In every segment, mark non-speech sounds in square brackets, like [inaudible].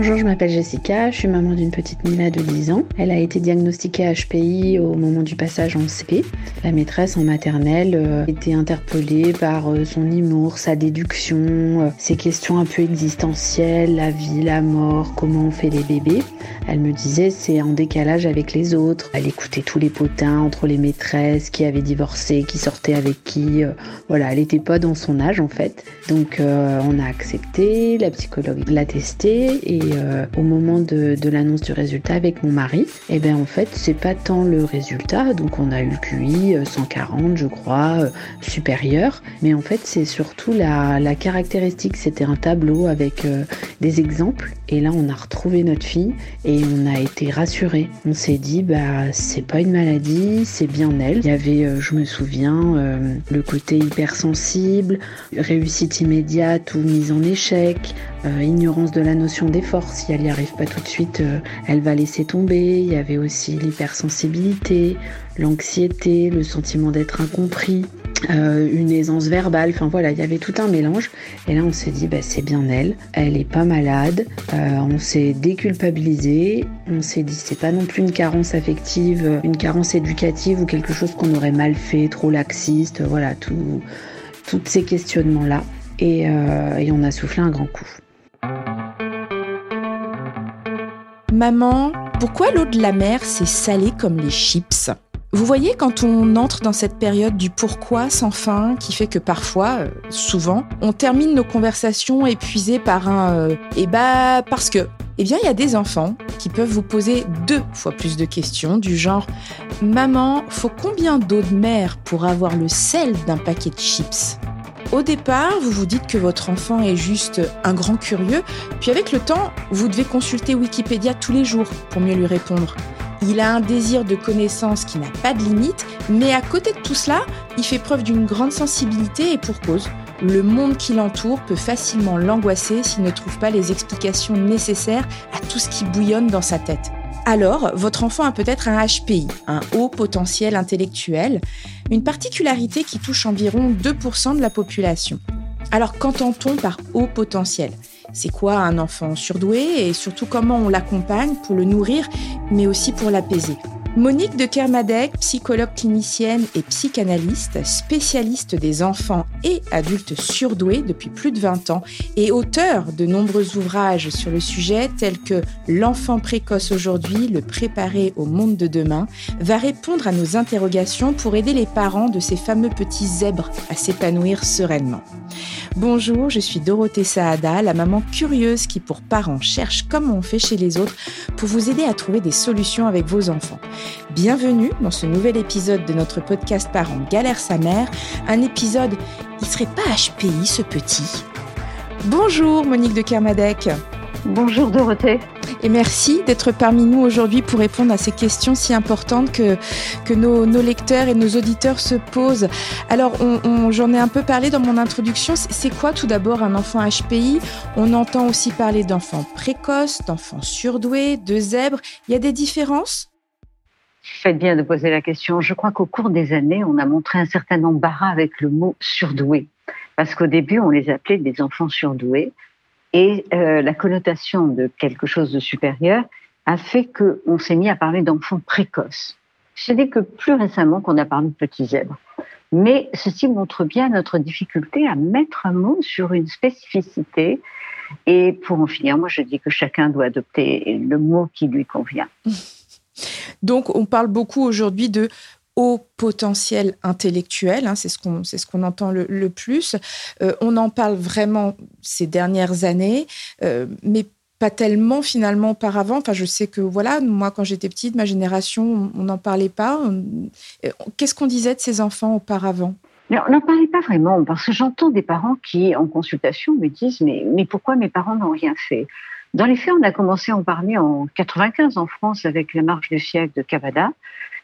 Bonjour, je m'appelle Jessica, je suis maman d'une petite Mila de 10 ans. Elle a été diagnostiquée HPI au moment du passage en CP. La maîtresse en maternelle euh, était interpellée par euh, son humour, sa déduction, euh, ses questions un peu existentielles, la vie, la mort, comment on fait les bébés. Elle me disait c'est en décalage avec les autres. Elle écoutait tous les potins entre les maîtresses, qui avaient divorcé, qui sortaient avec qui. Voilà, elle n'était pas dans son âge en fait. Donc on a accepté, la psychologue l'a testé et euh, au moment de, l'annonce du résultat avec mon mari, et eh bien en fait c'est pas tant le résultat, donc on a eu le QI 140 euh, je crois, euh, supérieur, mais en fait c'est surtout la, caractéristique, c'était un tableau avec des exemples et là on a retrouvé notre fille et on a été rassurés. On s'est dit bah c'est pas une maladie, c'est bien elle. Il y avait, je me souviens, le côté hypersensible, réussite immédiate ou mise en échec, ignorance de la notion si elle n'y arrive pas tout de suite, euh, elle va laisser tomber. Il y avait aussi l'hypersensibilité, l'anxiété, le sentiment d'être incompris. Euh, une aisance verbale, enfin voilà, il y avait tout un mélange. Et là, on s'est dit, bah, c'est bien elle, elle est pas malade. Euh, on s'est déculpabilisé, on s'est dit, c'est pas non plus une carence affective, une carence éducative ou quelque chose qu'on aurait mal fait, trop laxiste, voilà, tous ces questionnements-là. Et, et on a soufflé un grand coup. Maman, pourquoi l'eau de la mer c'est salé comme les chips? Vous voyez, quand on entre dans cette période du pourquoi sans fin, qui fait que parfois, euh, souvent, on termine nos conversations épuisées par un euh, eh bah parce que. Eh bien, il y a des enfants qui peuvent vous poser deux fois plus de questions du genre Maman, faut combien d'eau de mer pour avoir le sel d'un paquet de chips? Au départ, vous vous dites que votre enfant est juste un grand curieux, puis avec le temps, vous devez consulter Wikipédia tous les jours pour mieux lui répondre. Il a un désir de connaissance qui n'a pas de limite, mais à côté de tout cela, il fait preuve d'une grande sensibilité et pour cause. Le monde qui l'entoure peut facilement l'angoisser s'il ne trouve pas les explications nécessaires à tout ce qui bouillonne dans sa tête alors votre enfant a peut-être un HPI, un haut potentiel intellectuel, une particularité qui touche environ 2% de la population. Alors qu'entend-on par haut potentiel? C'est quoi un enfant surdoué? Et surtout comment on l'accompagne pour le nourrir mais aussi pour l'apaiser? Monique de Kermadec, psychologue clinicienne et psychanalyste, spécialiste des enfants et adultes surdoués depuis plus de 20 ans et auteur de nombreux ouvrages sur le sujet tels que L'enfant précoce aujourd'hui, le préparer au monde de demain, va répondre à nos interrogations pour aider les parents de ces fameux petits zèbres à s'épanouir sereinement. Bonjour, je suis Dorothée Saada, la maman curieuse qui pour parents cherche comme on fait chez les autres pour vous aider à trouver des solutions avec vos enfants. Bienvenue dans ce nouvel épisode de notre podcast Parents galère sa mère, un épisode il serait pas HPI ce petit. Bonjour Monique de Kermadec. Bonjour Dorothée. Et merci d'être parmi nous aujourd'hui pour répondre à ces questions si importantes que, que nos, lecteurs et nos auditeurs se posent. Alors, j'en ai un peu parlé dans mon introduction. C'est quoi tout d'abord un enfant HPI On entend aussi parler d'enfants précoces, d'enfants surdoués, de zèbres. Il y a des différences? Faites bien de poser la question. Je crois qu'au cours des années, on a montré un certain embarras avec le mot surdoué. Parce qu'au début, on les appelait des enfants surdoués. Et euh, la connotation de quelque chose de supérieur a fait qu'on s'est mis à parler d'enfants précoces. Ce n'est que plus récemment qu'on a parlé de petits zèbres. Mais ceci montre bien notre difficulté à mettre un mot sur une spécificité. Et pour en finir, moi je dis que chacun doit adopter le mot qui lui convient. Donc on parle beaucoup aujourd'hui de haut potentiel intellectuel, hein, c'est ce qu'on ce qu'on entend le, plus. Euh, on en parle vraiment ces dernières années, euh, mais pas tellement finalement auparavant. Enfin, je sais que voilà, moi quand j'étais petite, ma génération, on n'en parlait pas. Euh, qu'est-ce qu'on disait de ces enfants auparavant? On n'en parlait pas vraiment, parce que j'entends des parents qui, en consultation, me disent mais, mais pourquoi mes parents n'ont rien fait? Dans les faits, on a commencé à en parler en 95 en France avec la marche du siècle de Cavada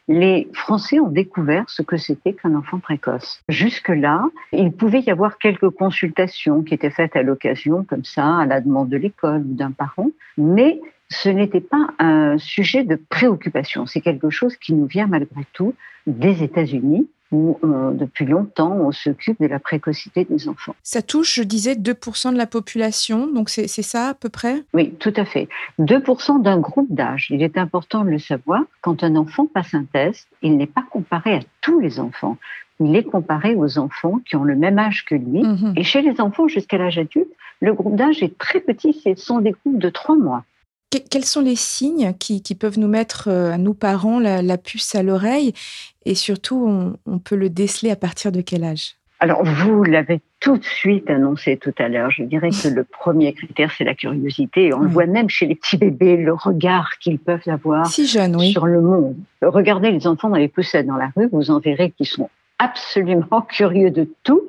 les Français ont découvert ce que c'était qu'un enfant précoce. Jusque-là, il pouvait y avoir quelques consultations qui étaient faites à l'occasion, comme ça, à la demande de l'école ou d'un parent, mais ce n'était pas un sujet de préoccupation. C'est quelque chose qui nous vient malgré tout des États-Unis, où depuis longtemps on s'occupe de la précocité des enfants. Ça touche, je disais, 2% de la population, donc c'est ça à peu près? Oui, tout à fait. 2% d'un groupe d'âge. Il est important de le savoir. Quand un enfant passe un test, il n'est pas comparé à tous les enfants. Il est comparé aux enfants qui ont le même âge que lui. Mhm. Et chez les enfants jusqu'à l'âge adulte, le groupe d'âge est très petit, ce sont des groupes de trois mois. Quels sont les signes qui, peuvent nous mettre euh, à nous parents la, puce à l'oreille? Et surtout on, peut le déceler à partir de quel âge? Alors, vous l'avez tout de suite annoncé tout à l'heure. Je dirais que le premier critère, c'est la curiosité. on le voit même chez les petits bébés, le regard qu'ils peuvent avoir si jeune, sur le monde. Regardez les enfants dans les poussettes dans la rue, vous en verrez qu'ils sont absolument [laughs] curieux de tout.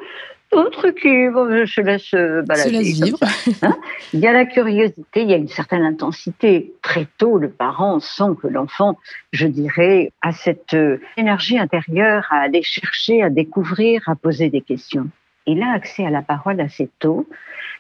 D'autres qui se laissent balader. Se laissent vivre. Hein. il y a la curiosité, il y a une certaine intensité. Très tôt, le parent sent que l'enfant, je dirais, a cette euh, énergie intérieure à aller chercher, à découvrir, à poser des questions. Il a accès à la parole assez tôt,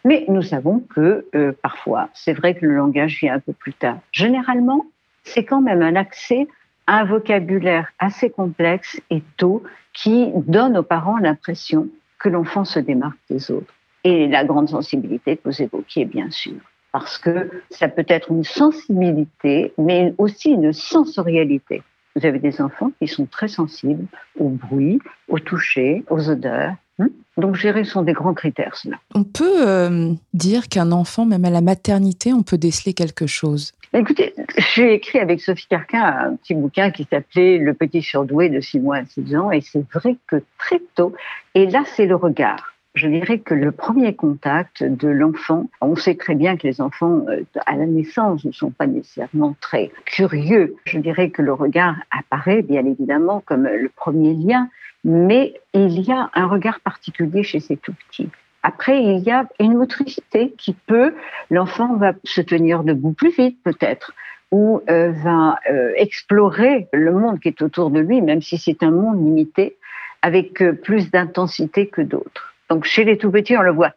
mais nous savons que euh, parfois, c'est vrai que le langage vient un peu plus tard. Généralement, c'est quand même un accès à un vocabulaire assez complexe et tôt qui donne aux parents l'impression que l'enfant se démarque des autres. Et la grande sensibilité que vous évoquiez, bien sûr, parce que ça peut être une sensibilité, mais aussi une sensorialité. Vous avez des enfants qui sont très sensibles au bruit, au toucher, aux odeurs. Hmm? Donc, gérer sont des grands critères, cela. On peut euh, dire qu'un enfant, même à la maternité, on peut déceler quelque chose. Écoutez, j'ai écrit avec Sophie Carquin un petit bouquin qui s'appelait Le petit surdoué de 6 mois à 6 ans, et c'est vrai que très tôt, et là c'est le regard. Je dirais que le premier contact de l'enfant, on sait très bien que les enfants euh, à la naissance ne sont pas nécessairement très curieux. Je dirais que le regard apparaît bien évidemment comme le premier lien, mais il y a un regard particulier chez ces tout petits. Après, il y a une motricité qui peut, l'enfant va se tenir debout plus vite peut-être, ou euh, va euh, explorer le monde qui est autour de lui, même si c'est un monde limité, avec euh, plus d'intensité que d'autres. Donc chez les tout petits, on le voit.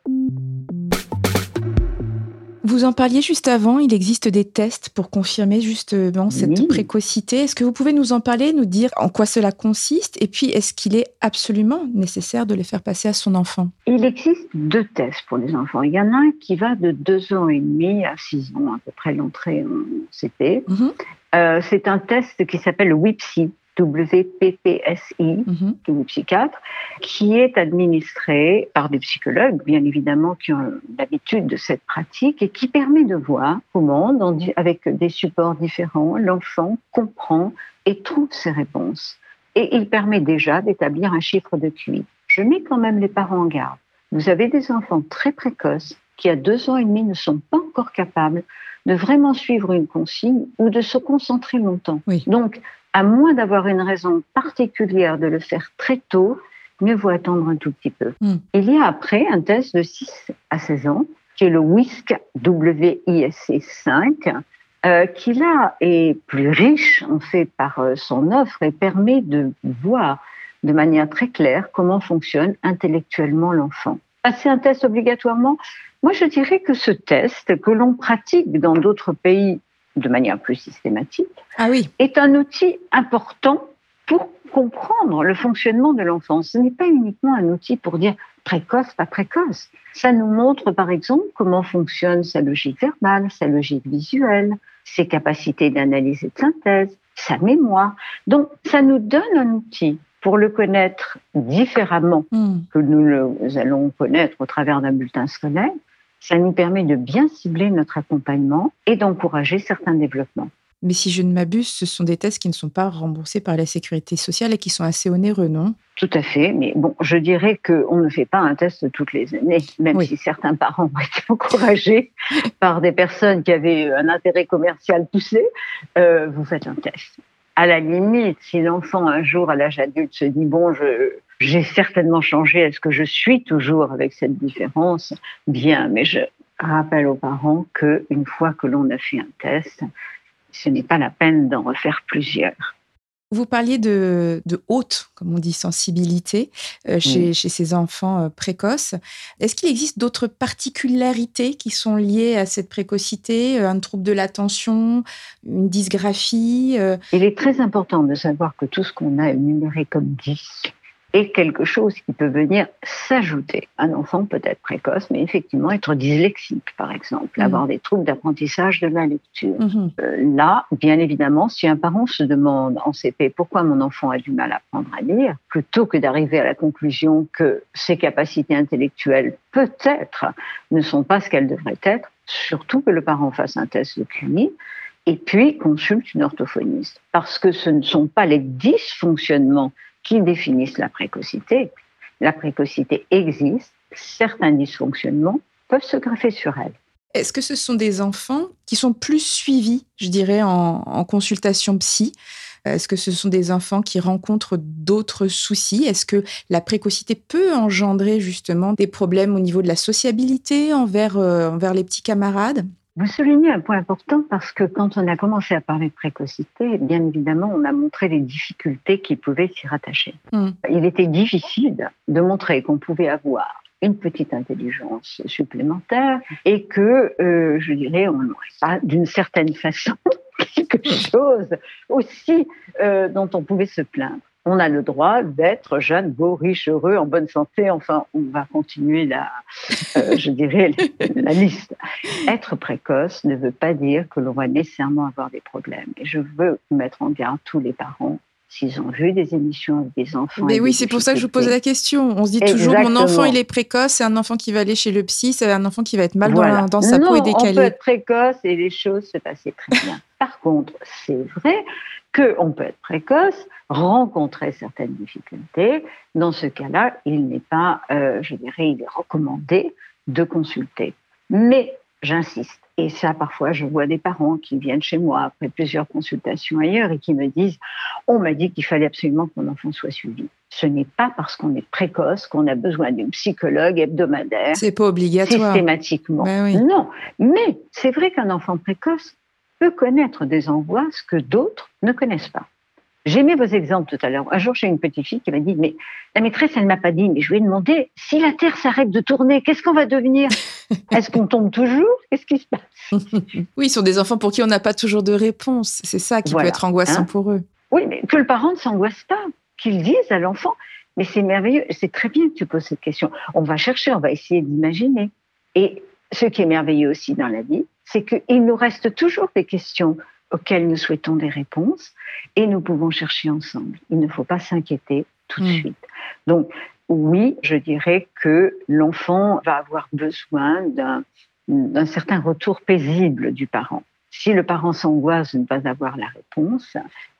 Vous en parliez juste avant, il existe des tests pour confirmer justement cette précocité. Est-ce que vous pouvez nous en parler, nous dire en quoi cela consiste et puis est-ce qu'il est absolument nécessaire de les faire passer à son enfant? Il existe deux tests pour les enfants. Il y en a un qui va de deux ans et demi à six ans, à peu près l'entrée en CP. Mhm. Euh, c'est un test qui s'appelle le WIPSI, WPPSI, mmh. psychiatre, qui est administré par des psychologues, bien évidemment, qui ont l'habitude de cette pratique et qui permet de voir comment, avec des supports différents, l'enfant comprend et trouve ses réponses. Et il permet déjà d'établir un chiffre de QI. Je mets quand même les parents en garde. Vous avez des enfants très précoces qui, à deux ans et demi, ne sont pas encore capables de vraiment suivre une consigne ou de se concentrer longtemps. Donc, à moins d'avoir une raison particulière de le faire très tôt, mieux vaut attendre un tout petit peu. Hmm. Il y a après un test de 6 à 16 ans, qui est le WISC WISC 5, euh, qui là est plus riche en fait par euh, son offre et permet de voir de manière très claire comment fonctionne intellectuellement l'enfant. Passer un test obligatoirement, moi je dirais que ce test que l'on pratique dans d'autres pays de manière plus systématique, ah oui. est un outil important pour comprendre le fonctionnement de l'enfant. Ce n'est pas uniquement un outil pour dire précoce, pas précoce. Ça nous montre par exemple comment fonctionne sa logique verbale, sa logique visuelle, ses capacités d'analyse et de synthèse, sa mémoire. Donc ça nous donne un outil pour le connaître différemment hmm. que nous le allons connaître au travers d'un bulletin scolaire, ça nous permet de bien cibler notre accompagnement et d'encourager certains développements. Mais si je ne m'abuse, ce sont des tests qui ne sont pas remboursés par la sécurité sociale et qui sont assez onéreux, non? Tout à fait. Mais bon, je dirais qu'on ne fait pas un test toutes les années, même si certains parents ont été encouragés par des personnes qui avaient un intérêt commercial poussé. Euh, vous faites un test. À la limite, si l'enfant un jour à l'âge adulte se dit bon, j'ai certainement changé. Est-ce que je suis toujours avec cette différence? Bien, mais je rappelle aux parents qu'une fois que l'on a fait un test, ce n'est pas la peine d'en refaire plusieurs. Vous parliez de, haute, comme on dit, sensibilité euh, chez, ces enfants euh, précoces. Est-ce qu'il existe d'autres particularités qui sont liées à cette précocité euh, Un trouble de l'attention, une dysgraphie Il est très important de savoir que tout ce qu'on a énuméré comme 10 est quelque chose qui peut venir s'ajouter. Un enfant peut être précoce, mais effectivement être dyslexique, par exemple, mmh. avoir des troubles d'apprentissage de la lecture. Mmh. Euh, là, bien évidemment, si un parent se demande en CP pourquoi mon enfant a du mal à apprendre à lire, plutôt que d'arriver à la conclusion que ses capacités intellectuelles, peut-être, ne sont pas ce qu'elles devraient être, surtout que le parent fasse un test de QI, et puis consulte une orthophoniste. Parce que ce ne sont pas les dysfonctionnements qui définissent la précocité. La précocité existe, certains dysfonctionnements peuvent se greffer sur elle. Est-ce que ce sont des enfants qui sont plus suivis, je dirais, en, consultation psy? Est-ce que ce sont des enfants qui rencontrent d'autres soucis? Est-ce que la précocité peut engendrer justement des problèmes au niveau de la sociabilité envers, euh, envers les petits camarades? Vous soulignez un point important parce que quand on a commencé à parler de précocité, bien évidemment, on a montré les difficultés qui pouvaient s'y rattacher. Hmm. Il était difficile de montrer qu'on pouvait avoir une petite intelligence supplémentaire et que, euh, je dirais, on n'aurait pas d'une certaine façon [laughs] quelque chose aussi euh, dont on pouvait se plaindre on a le droit d'être jeune, beau, riche, heureux, en bonne santé. Enfin, on va continuer la, euh, [laughs] je dirais, la liste. Être précoce ne veut pas dire que l'on va nécessairement avoir des problèmes. Et je veux mettre en garde tous les parents s'ils ont vu des émissions avec des enfants. Mais oui, c'est pour ça que je vous pose la question. On se dit toujours, mon enfant, il est précoce, c'est un enfant qui va aller chez le psy, c'est un enfant qui va être mal dans, sa peau et décalé. On peut être précoce et les choses se passaient très bien. [laughs] Par contre, c'est vrai qu'on peut être précoce, rencontrer certaines difficultés. Dans ce cas-là, il n'est pas, euh, je dirais, il est recommandé de consulter. Mais j'insiste, et ça parfois je vois des parents qui viennent chez moi après plusieurs consultations ailleurs et qui me disent on m'a dit qu'il fallait absolument que mon enfant soit suivi. Ce n'est pas parce qu'on est précoce qu'on a besoin d'une psychologue hebdomadaire. C'est pas obligatoire. Systématiquement. Ben non, mais c'est vrai qu'un enfant précoce peut connaître des angoisses que d'autres ne connaissent pas. J'ai mis vos exemples tout à l'heure. Un jour, j'ai une petite fille qui m'a dit, mais la maîtresse, elle ne m'a pas dit, mais je lui ai demandé, si la Terre s'arrête de tourner, qu'est-ce qu'on va devenir? [laughs] Est-ce qu'on tombe toujours? Qu'est-ce qui se passe? Oui, ce sont des enfants pour qui on n'a pas toujours de réponse. C'est ça qui peut être angoissant hein. pour eux. Oui, mais que le parent ne s'angoisse pas, qu'il dise à l'enfant, mais c'est merveilleux, c'est très bien que tu poses cette question. On va chercher, on va essayer d'imaginer. Et ce qui est merveilleux aussi dans la vie, c'est qu'il nous reste toujours des questions auxquelles nous souhaitons des réponses et nous pouvons chercher ensemble. Il ne faut pas s'inquiéter tout de hmm. suite. Donc, oui, je dirais que l'enfant va avoir besoin d'un certain retour paisible du parent. Si le parent s'angoisse de ne pas avoir la réponse,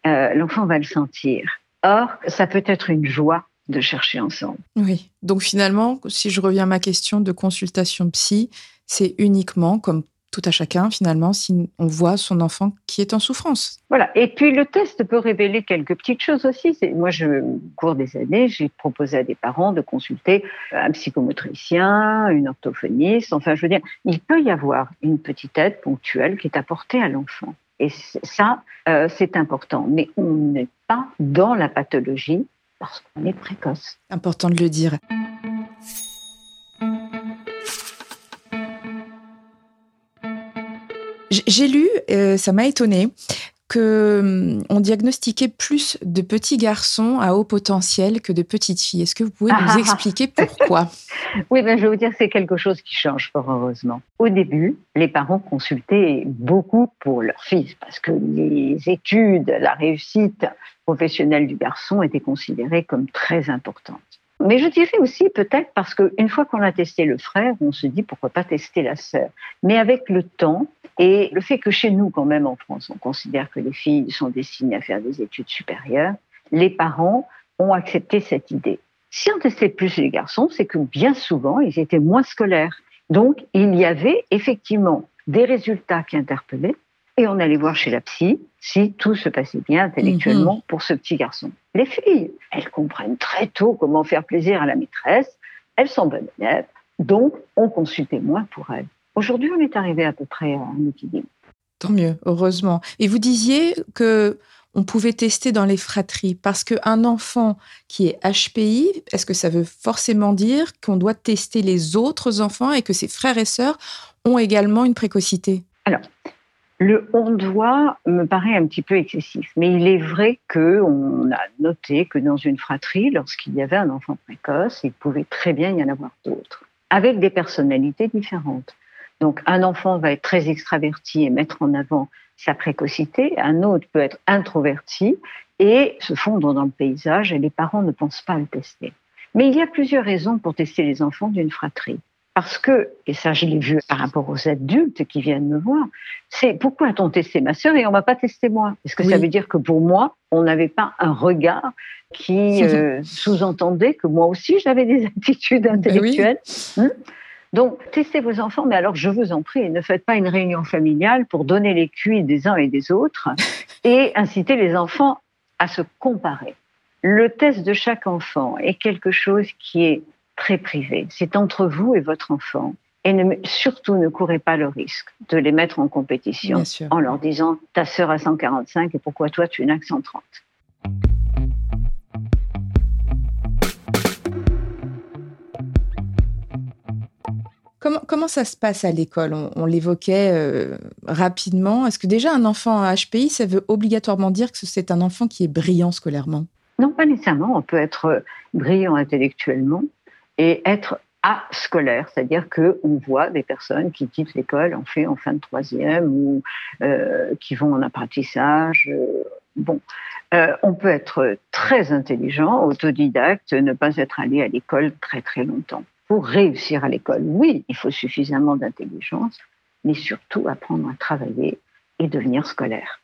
euh, l'enfant va le sentir. Or, ça peut être une joie de chercher ensemble. Oui. Donc finalement, si je reviens à ma question de consultation psy, c'est uniquement, comme tout à chacun finalement, si on voit son enfant qui est en souffrance. Voilà. Et puis le test peut révéler quelques petites choses aussi. Moi, je, au cours des années, j'ai proposé à des parents de consulter un psychomotricien, une orthophoniste. Enfin, je veux dire, il peut y avoir une petite aide ponctuelle qui est apportée à l'enfant. Et ça, euh, c'est important. Mais on n'est pas dans la pathologie parce qu'on est précoce. Important de le dire. J'ai lu, euh, ça m'a étonné, que hum, on diagnostiquait plus de petits garçons à haut potentiel que de petites filles. Est-ce que vous pouvez nous [laughs] expliquer pourquoi? Oui, ben, je vais vous dire, c'est quelque chose qui change fort heureusement. Au début, les parents consultaient beaucoup pour leur fils parce que les études, la réussite professionnelle du garçon étaient considérées comme très importantes. Mais je dirais aussi peut-être parce qu'une fois qu'on a testé le frère, on se dit pourquoi pas tester la sœur. Mais avec le temps et le fait que chez nous, quand même en France, on considère que les filles sont destinées à faire des études supérieures, les parents ont accepté cette idée. Si on testait plus les garçons, c'est que bien souvent, ils étaient moins scolaires. Donc, il y avait effectivement des résultats qui interpellaient, et on allait voir chez la psy si tout se passait bien intellectuellement mhm. pour ce petit garçon. Les filles, elles comprennent très tôt comment faire plaisir à la maîtresse, elles sont bonnes élèves, donc on consultait moins pour elles. Aujourd'hui, on est arrivé à peu près à un équilibre. Tant mieux, heureusement. Et vous disiez que on pouvait tester dans les fratries parce qu'un enfant qui est HPI, est-ce que ça veut forcément dire qu'on doit tester les autres enfants et que ses frères et sœurs ont également une précocité? Alors, Le on doit me paraît un petit peu excessif, mais il est vrai que on a noté que dans une fratrie, lorsqu'il y avait un enfant précoce, il pouvait très bien y en avoir d'autres, avec des personnalités différentes. Donc un enfant va être très extraverti et mettre en avant sa précocité, un autre peut être introverti et se fondre dans le paysage et les parents ne pensent pas à le tester. Mais il y a plusieurs raisons pour tester les enfants d'une fratrie. Parce que, et ça je l'ai vu par rapport aux adultes qui viennent me voir, c'est pourquoi a-t-on testé ma sœur et on m'a pas testé moi? Est-ce que ça veut dire que pour moi, on n'avait pas un regard qui euh, sous-entendait que moi aussi j'avais des [laughs] attitudes ben intellectuelles? Hmm? Donc, testez vos enfants, mais alors je vous en prie, ne faites pas une réunion familiale pour donner les cuits des uns et des autres [laughs] et inciter les enfants à se comparer. Le test de chaque enfant est quelque chose qui est très privé. C'est entre vous et votre enfant. Et ne, surtout, ne courez pas le risque de les mettre en compétition en leur disant ta sœur a 145 et pourquoi toi tu n'as que 130. Comment, ça se passe à l'école? On, l'évoquait euh, rapidement. Est-ce que déjà un enfant à HPI, ça veut obligatoirement dire que c'est un enfant qui est brillant scolairement? Non, pas nécessairement. On peut être brillant intellectuellement, et être scolaire, c'est-à-dire que on voit des personnes qui quittent l'école en fait en fin de troisième ou euh, qui vont en apprentissage. Euh, bon, euh, on peut être très intelligent, autodidacte, ne pas être allé à l'école très très longtemps. Pour réussir à l'école, oui, il faut suffisamment d'intelligence, mais surtout apprendre à travailler et devenir scolaire.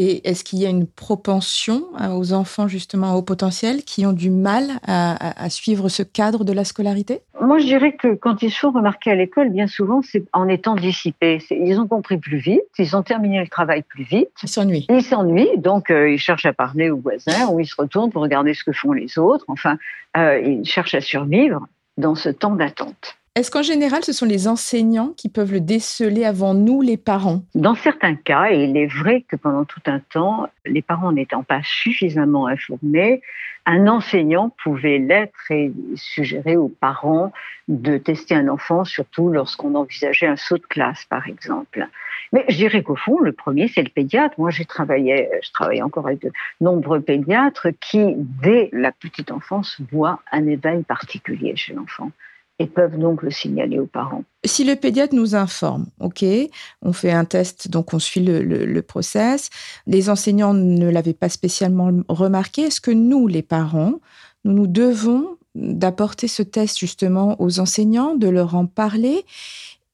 Et est-ce qu'il y a une propension hein, aux enfants justement au potentiel qui ont du mal à, suivre ce cadre de la scolarité? Moi, je dirais que quand ils sont remarqués à l'école, bien souvent, c'est en étant dissipés. Ils ont compris plus vite, ils ont terminé le travail plus vite. Ils s'ennuient. Ils s'ennuient, donc euh, ils cherchent à parler aux voisins ou ils se retournent pour regarder ce que font les autres. Enfin, euh, ils cherchent à survivre dans ce temps d'attente. Est-ce qu'en général, ce sont les enseignants qui peuvent le déceler avant nous, les parents? Dans certains cas, et il est vrai que pendant tout un temps, les parents n'étant pas suffisamment informés, un enseignant pouvait l'être et suggérer aux parents de tester un enfant, surtout lorsqu'on envisageait un saut de classe, par exemple. Mais je dirais qu'au fond, le premier, c'est le pédiatre. Moi, j'ai travaillé, je travaille encore avec de nombreux pédiatres qui, dès la petite enfance, voient un éveil particulier chez l'enfant et peuvent donc le signaler aux parents. Si le pédiatre nous informe, OK, on fait un test, donc on suit le, le, process, les enseignants ne l'avaient pas spécialement remarqué, est-ce que nous, les parents, nous nous devons d'apporter ce test justement aux enseignants, de leur en parler?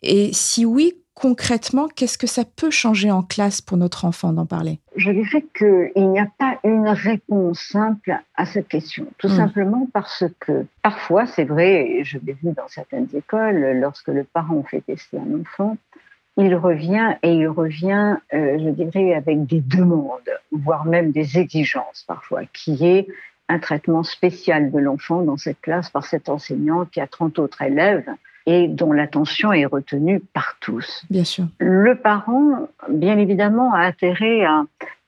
Et si oui, concrètement, qu'est-ce que ça peut changer en classe pour notre enfant d'en parler? Je dirais qu'il n'y a pas une réponse simple à cette question, tout hmm. simplement parce que parfois, c'est vrai, et je l'ai vu dans certaines écoles, lorsque le parent fait tester un enfant, il revient et il revient, euh, je dirais, avec des demandes, voire même des exigences parfois, qui est un traitement spécial de l'enfant dans cette classe par cet enseignant qui a 30 autres élèves et dont l'attention est retenue par tous. Bien sûr. Le parent, bien évidemment, a intérêt à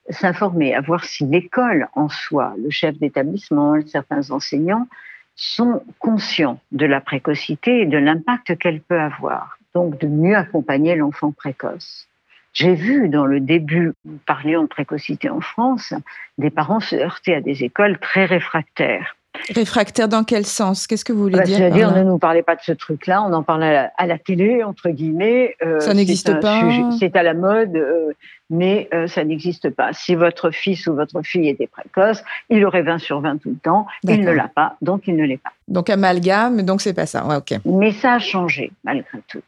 s'informer, à voir si l'école en soi, le chef d'établissement, certains enseignants sont conscients de la précocité et de l'impact qu'elle peut avoir. Donc de mieux accompagner l'enfant précoce. J'ai vu dans le début, vous parliez de précocité en France, des parents se heurter à des écoles très réfractaires Réfractaire dans quel sens? Qu'est-ce que vous voulez bah, dire C'est-à-dire, ne nous parlez pas de ce truc-là, on en parle à la, télé, entre guillemets. Euh, ça n'existe pas. C'est à la mode, euh, mais euh, ça n'existe pas. Si votre fils ou votre fille était précoce, il aurait 20 sur 20 tout le temps. Il ne l'a pas, donc il ne l'est pas. Donc amalgame, donc c'est pas ça. Ouais, ok. Mais ça a changé, malgré tout.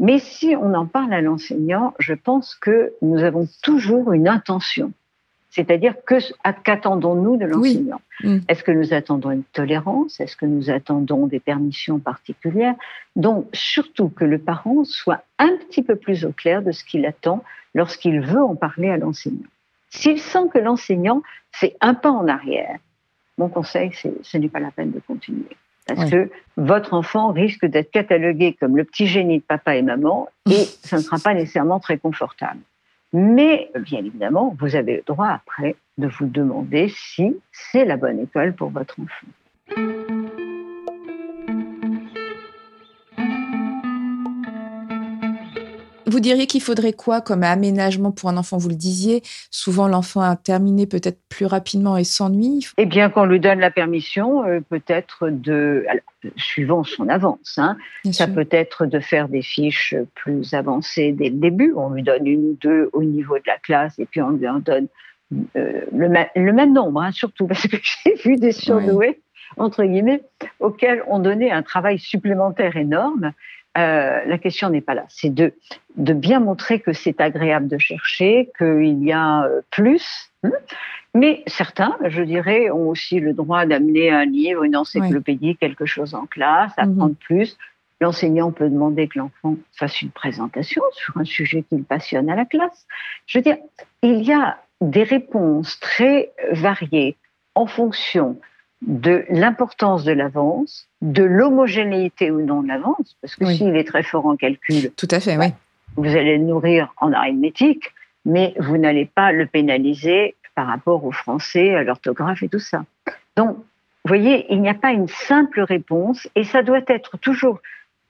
Mais si on en parle à l'enseignant, je pense que nous avons toujours une intention c'est-à-dire qu'attendons-nous de l'enseignant? Mm. Est-ce que nous attendons une tolérance? Est-ce que nous attendons des permissions particulières? Donc, surtout que le parent soit un petit peu plus au clair de ce qu'il attend lorsqu'il veut en parler à l'enseignant. S'il sent que l'enseignant fait un pas en arrière, mon conseil, c'est ce n'est pas la peine de continuer. Parce que votre enfant risque d'être catalogué comme le petit génie de papa et maman et ça ne sera pas nécessairement très confortable. Mais bien évidemment, vous avez le droit après de vous demander si c'est la bonne école pour votre enfant. Vous diriez qu'il faudrait quoi comme aménagement pour un enfant Vous le disiez, souvent l'enfant a terminé peut-être plus rapidement et s'ennuie. Eh bien, qu'on lui donne la permission, euh, peut-être de, suivant son avance, hein, ça peut être de faire des fiches plus avancées dès le début. On lui donne une ou deux au niveau de la classe et puis on lui en donne euh, le, même nombre, hein, surtout parce que [laughs] j'ai vu des surdoués, entre guillemets, auxquels on donnait un travail supplémentaire énorme euh, la question n'est pas là. C'est de, de bien montrer que c'est agréable de chercher, qu'il y a euh, plus. Hein. Mais certains, je dirais, ont aussi le droit d'amener un livre, une encyclopédie, quelque chose en classe, apprendre plus. L'enseignant peut demander que l'enfant fasse une présentation sur un sujet qui le passionne à la classe. Je veux dire, il y a des réponses très variées en fonction de l'importance de l'avance, de l'homogénéité ou non de l'avance, parce que s'il est très fort en calcul, tout à fait, oui. Vous allez le nourrir en arithmétique, mais vous n'allez pas le pénaliser par rapport au français, à l'orthographe et tout ça. Donc, vous voyez, il n'y a pas une simple réponse et ça doit être toujours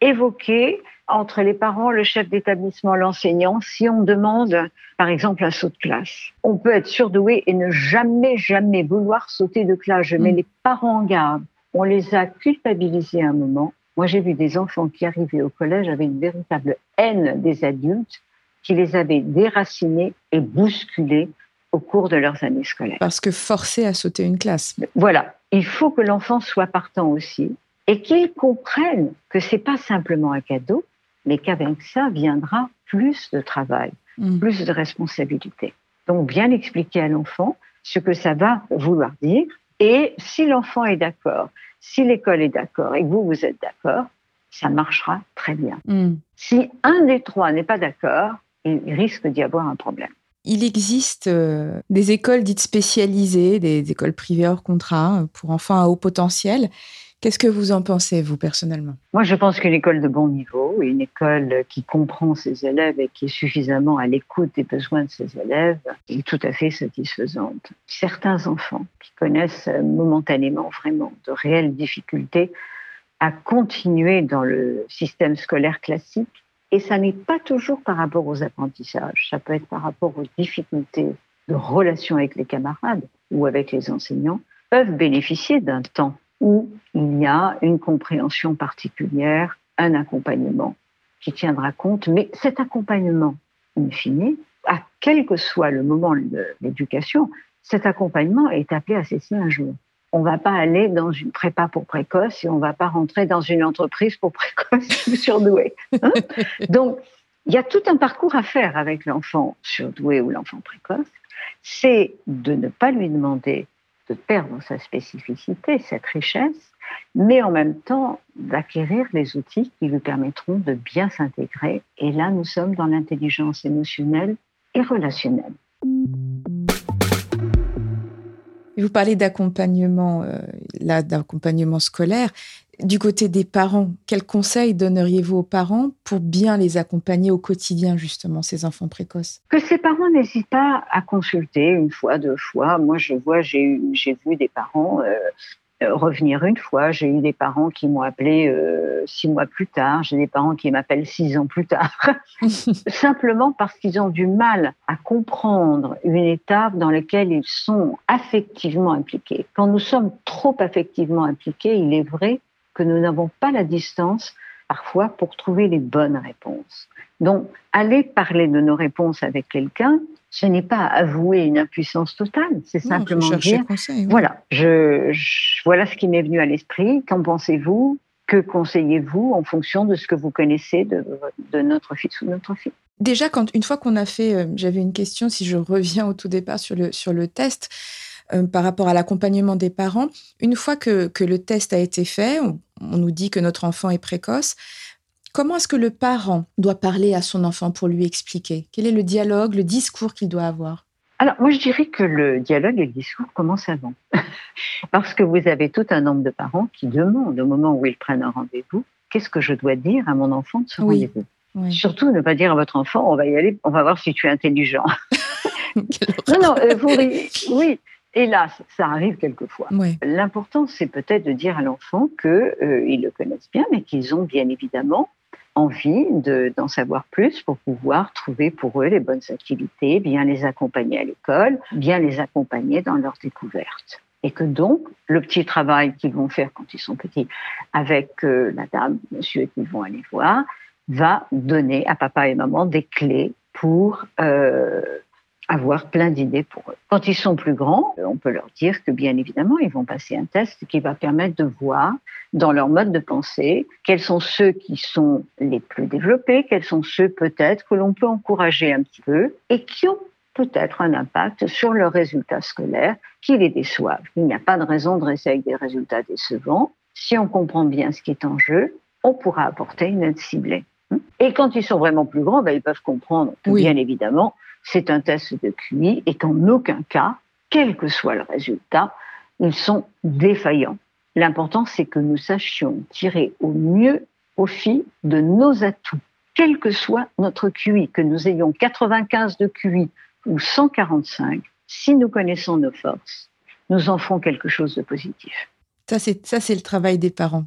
évoqué entre les parents, le chef d'établissement, l'enseignant, si on demande, par exemple, un saut de classe. On peut être surdoué et ne jamais, jamais vouloir sauter de classe. Je mets mm. les parents en garde. On les a culpabilisés à un moment. Moi, j'ai vu des enfants qui arrivaient au collège avec une véritable haine des adultes qui les avaient déracinés et bousculés au cours de leurs années scolaires. Parce que forcés à sauter une classe. Voilà. Il faut que l'enfant soit partant aussi et qu'il comprenne que c'est pas simplement un cadeau, mais qu'avec ça viendra plus de travail, mm. plus de responsabilité. Donc bien expliquer à l'enfant ce que ça va vouloir dire, et si l'enfant est d'accord, si l'école est d'accord et que vous, vous êtes d'accord, ça marchera très bien. Mm. Si un des trois n'est pas d'accord, il risque d'y avoir un problème. Il existe euh, des écoles dites spécialisées, des écoles privées hors contrat pour enfants à haut potentiel. Qu'est-ce que vous en pensez, vous, personnellement? Moi, je pense qu'une école de bon niveau, une école qui comprend ses élèves et qui est suffisamment à l'écoute des besoins de ses élèves, est tout à fait satisfaisante. Certains enfants qui connaissent momentanément vraiment de réelles difficultés à continuer dans le système scolaire classique, et ça n'est pas toujours par rapport aux apprentissages, ça peut être par rapport aux difficultés de relation avec les camarades ou avec les enseignants, peuvent bénéficier d'un temps où il y a une compréhension particulière, un accompagnement qui tiendra compte. Mais cet accompagnement, in fine, à quel que soit le moment de l'éducation, cet accompagnement est appelé à cesser un jour. On ne va pas aller dans une prépa pour précoce et on ne va pas rentrer dans une entreprise pour précoce [laughs] ou surdoué. Hein. Donc, il y a tout un parcours à faire avec l'enfant surdoué ou l'enfant précoce. C'est de ne pas lui demander de perdre sa spécificité, cette richesse, mais en même temps d'acquérir les outils qui lui permettront de bien s'intégrer. Et là, nous sommes dans l'intelligence émotionnelle et relationnelle. Vous parlez d'accompagnement, euh, là, d'accompagnement scolaire. Du côté des parents, quels conseils donneriez-vous aux parents pour bien les accompagner au quotidien, justement, ces enfants précoces? Que ces parents n'hésitent pas à consulter une fois, deux fois. Moi, je vois, j'ai vu des parents euh, revenir une fois. J'ai eu des parents qui m'ont appelé euh, six mois plus tard. J'ai des parents qui m'appellent six ans plus tard. [laughs] Simplement parce qu'ils ont du mal à comprendre une étape dans laquelle ils sont affectivement impliqués. Quand nous sommes trop affectivement impliqués, il est vrai que nous n'avons pas la distance parfois pour trouver les bonnes réponses. Donc, aller parler de nos réponses avec quelqu'un, ce n'est pas avouer une impuissance totale, c'est simplement dire, voilà, je, voilà ce qui m'est venu à l'esprit, qu'en pensez-vous? Que conseillez-vous en fonction de ce que vous connaissez de, notre fils ou notre fille? Déjà, quand, une fois qu'on a fait, euh, j'avais une question, si je reviens au tout départ sur le, sur le test, euh, par rapport à l'accompagnement des parents, une fois que, que, le test a été fait, on, on nous dit que notre enfant est précoce, Comment est-ce que le parent doit parler à son enfant pour lui expliquer? Quel est le dialogue, le discours qu'il doit avoir? Alors, moi, je dirais que le dialogue et le discours commencent avant. [laughs] Parce que vous avez tout un nombre de parents qui demandent au moment où ils prennent un rendez-vous, qu'est-ce que je dois dire à mon enfant de ce rendez-vous? Surtout ne pas dire à votre enfant, on va y aller, on va voir si tu es intelligent. [laughs] [laughs] non, non, euh, vous, oui, Hélas, ça arrive quelquefois. L'important, c'est peut-être de dire à l'enfant qu'ils euh, le connaissent bien, mais qu'ils ont bien évidemment envie d'en savoir plus pour pouvoir trouver pour eux les bonnes activités, bien les accompagner à l'école, bien les accompagner dans leur découverte. Et que donc, le petit travail qu'ils vont faire quand ils sont petits avec euh, la dame, monsieur qu'ils vont aller voir, va donner à papa et maman des clés pour euh, avoir plein d'idées pour eux. Quand ils sont plus grands, on peut leur dire que bien évidemment, ils vont passer un test qui va permettre de voir dans leur mode de pensée quels sont ceux qui sont les plus développés, quels sont ceux peut-être que l'on peut encourager un petit peu et qui ont peut-être un impact sur leurs résultats scolaires qui les déçoivent. Il n'y a pas de raison de rester avec des résultats décevants. Si on comprend bien ce qui est en jeu, on pourra apporter une aide ciblée. Et quand ils sont vraiment plus grands, ben, ils peuvent comprendre que, bien évidemment, c'est un test de QI et qu'en aucun cas, quel que soit le résultat, ils sont défaillants. L'important, c'est que nous sachions tirer au mieux profit de nos atouts, quel que soit notre QI, que nous ayons 95 de QI ou 145, si nous connaissons nos forces, nous en ferons quelque chose de positif. Ça, c'est, le travail des parents.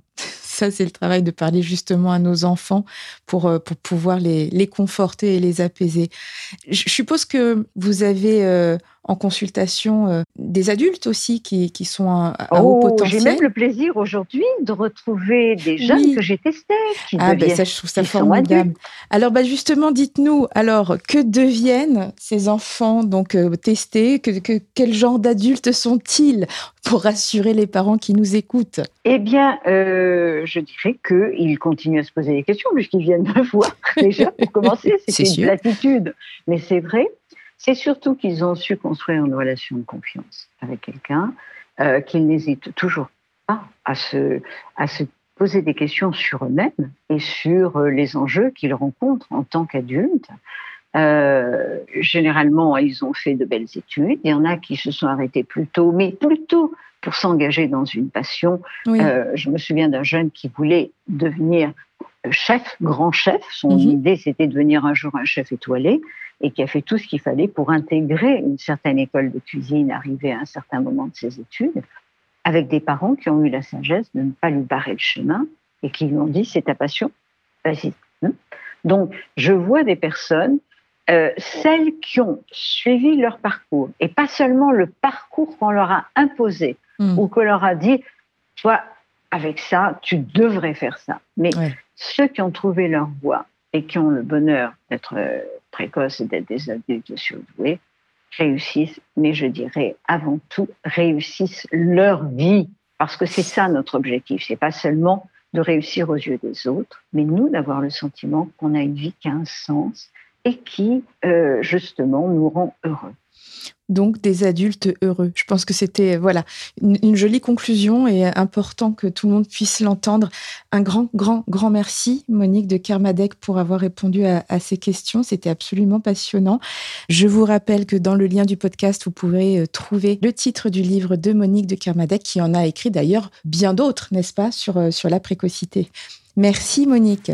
Ça, c'est le travail de parler justement à nos enfants pour, euh, pour pouvoir les, les conforter et les apaiser. Je suppose que vous avez euh, en consultation euh, des adultes aussi qui, qui sont à, haut oh, potentiel. J'ai même le plaisir aujourd'hui de retrouver des jeunes que j'ai testés. Qui ah, ben ça, je trouve ça formidable. Alors, bah, justement, dites-nous, alors, que deviennent ces enfants donc euh, testés? Que, que, Quel genre d'adultes sont-ils pour rassurer les parents qui nous écoutent? Eh bien, euh, je dirais qu'ils continuent à se poser des questions puisqu'ils viennent me [laughs] voir déjà pour commencer. C'est une platitude. Mais c'est vrai c'est surtout qu'ils ont su construire une relation de confiance avec quelqu'un, euh, qu'ils n'hésitent toujours pas à se, à se poser des questions sur eux-mêmes et sur euh, les enjeux qu'ils rencontrent en tant qu'adultes. Euh, généralement, ils ont fait de belles études. Il y en a qui se sont arrêtés plus tôt, mais plutôt pour s'engager dans une passion. Euh, je me souviens d'un jeune qui voulait devenir chef, grand chef. Son mhm. idée, c'était de devenir un jour un chef étoilé et qui a fait tout ce qu'il fallait pour intégrer une certaine école de cuisine, arriver à un certain moment de ses études, avec des parents qui ont eu la sagesse de ne pas lui barrer le chemin et qui lui ont dit c'est ta passion, vas-y. Hein? Donc, je vois des personnes, euh, celles qui ont suivi leur parcours, et pas seulement le parcours qu'on leur a imposé hmm. ou qu'on leur a dit, toi, avec ça, tu devrais faire ça. Mais ceux qui ont trouvé leur voie et qui ont le bonheur d'être euh, précoces et d'être des adultes surdoués réussissent, mais je dirais avant tout réussissent leur vie, parce que c'est ça notre objectif. C'est pas seulement de réussir aux yeux des autres, mais nous d'avoir le sentiment qu'on a une vie qui a un sens et qui euh, justement nous rend heureux donc des adultes heureux. Je pense que c'était voilà une, jolie conclusion et important que tout le monde puisse l'entendre. Un grand, grand, grand merci, Monique de Kermadec, pour avoir répondu à, ces questions. C'était absolument passionnant. Je vous rappelle que dans le lien du podcast, vous pourrez euh, trouver le titre du livre de Monique de Kermadec, qui en a écrit d'ailleurs bien d'autres, n'est-ce pas, sur, euh, sur la précocité. Merci, Monique.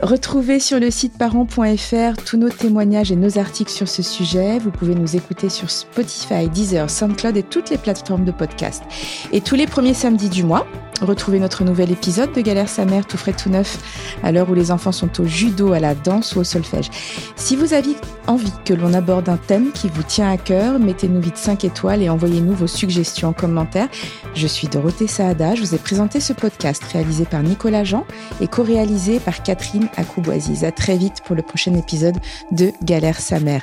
Retrouvez sur le site parents.fr tous nos témoignages et nos articles sur ce sujet. Vous pouvez nous écouter sur Spotify, Deezer, SoundCloud et toutes les plateformes de podcast. Et tous les premiers samedis du mois, Retrouvez notre nouvel épisode de Galère sa mère tout frais tout neuf à l'heure où les enfants sont au judo, à la danse ou au solfège. Si vous avez envie que l'on aborde un thème qui vous tient à cœur, mettez-nous vite 5 étoiles et envoyez-nous vos suggestions en commentaire. Je suis Dorothée Saada, je vous ai présenté ce podcast réalisé par Nicolas Jean et co-réalisé par Catherine Akouboisiz. À très vite pour le prochain épisode de Galère sa mère.